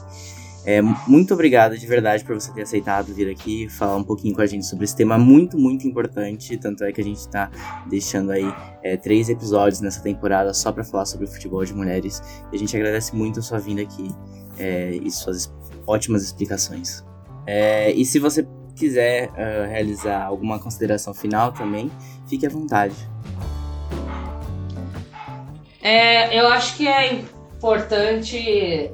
É, muito obrigado de verdade por você ter aceitado vir aqui falar um pouquinho com a gente sobre esse tema muito, muito importante. Tanto é que a gente está deixando aí é, três episódios nessa temporada só para falar sobre o futebol de mulheres. E a gente agradece muito a sua vinda aqui é, e suas ótimas explicações. É, e se você quiser uh, realizar alguma consideração final também, fique à vontade. É, eu acho que é importante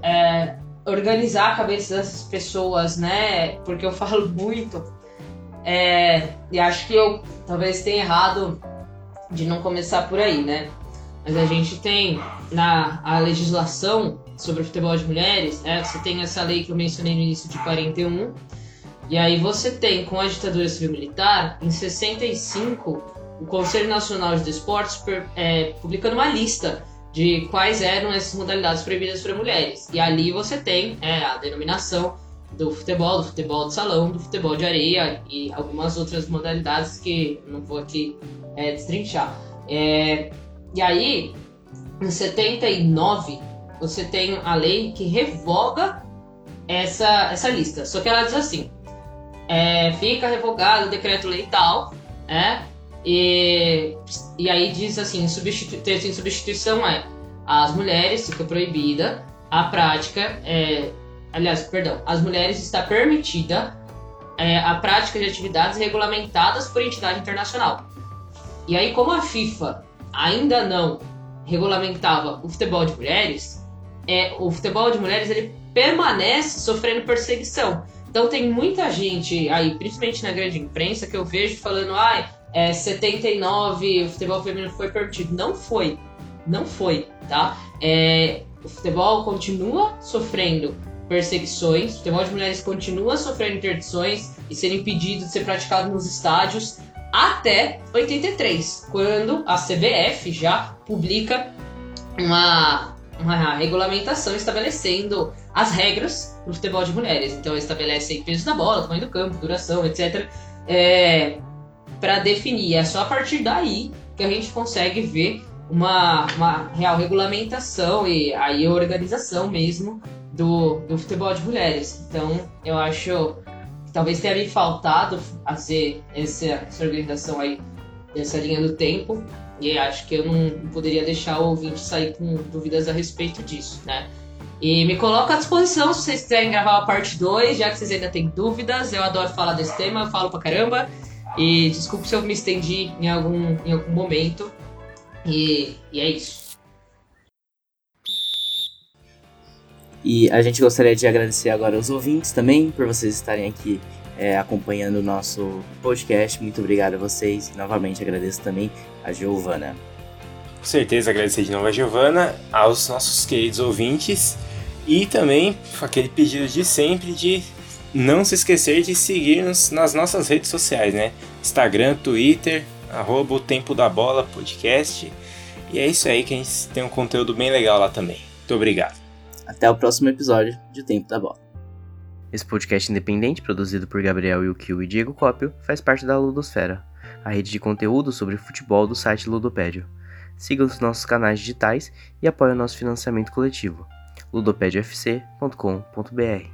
é, organizar a cabeça dessas pessoas, né? Porque eu falo muito. É, e acho que eu talvez tenha errado de não começar por aí, né? Mas a gente tem na a legislação sobre o futebol de mulheres, né? Você tem essa lei que eu mencionei no início de 41. E aí você tem, com a ditadura civil-militar, em 65, o Conselho Nacional de Desportos é, publicando uma lista de quais eram essas modalidades proibidas para mulheres. E ali você tem é, a denominação do futebol, do futebol de salão, do futebol de areia e algumas outras modalidades que não vou aqui é, destrinchar. É, e aí, em 79, você tem a lei que revoga essa, essa lista. Só que ela diz assim: é, fica revogado o decreto-lei tal, é, e, e aí diz assim, substitu texto em substituição é as mulheres fica proibida a prática, é, aliás, perdão, as mulheres está permitida é, a prática de atividades regulamentadas por entidade internacional. E aí, como a FIFA ainda não regulamentava o futebol de mulheres, é, o futebol de mulheres ele permanece sofrendo perseguição. Então tem muita gente aí, principalmente na grande imprensa, que eu vejo falando, ah, é, 79 o futebol feminino foi permitido. Não foi. Não foi, tá? É, o futebol continua sofrendo perseguições, o futebol de mulheres continua sofrendo interdições e sendo impedido de ser praticado nos estádios até 83, quando a CBF já publica uma, uma regulamentação estabelecendo as regras do futebol de mulheres. Então estabelece peso da bola, tamanho do campo, duração, etc. É, para definir. É só a partir daí que a gente consegue ver uma, uma real regulamentação e aí a organização mesmo do, do futebol de mulheres. Então, eu acho que talvez tenha me faltado fazer essa, essa organização aí dessa linha do tempo. E acho que eu não poderia deixar o ouvinte sair com dúvidas a respeito disso, né? E me coloco à disposição se vocês quiserem gravar a parte 2, já que vocês ainda têm dúvidas. Eu adoro falar desse tema, eu falo pra caramba. E desculpe se eu me estendi em algum, em algum momento. E, e é isso. E a gente gostaria de agradecer agora aos ouvintes também por vocês estarem aqui é, acompanhando o nosso podcast. Muito obrigado a vocês. E novamente agradeço também a Giovana. Com certeza agradecer de novo a Giovana, aos nossos queridos ouvintes e também aquele pedido de sempre de não se esquecer de seguir-nos nas nossas redes sociais, né? Instagram, Twitter, arroba o Tempo da Bola Podcast. E é isso aí que a gente tem um conteúdo bem legal lá também. Muito obrigado. Até o próximo episódio de O Tempo da Bola. Esse podcast independente, produzido por Gabriel Yukio e Diego Cópio, faz parte da Ludosfera, a rede de conteúdo sobre futebol do site Ludopédio. Siga os nossos canais digitais e apoie o nosso financiamento coletivo ludopediafc.com.br.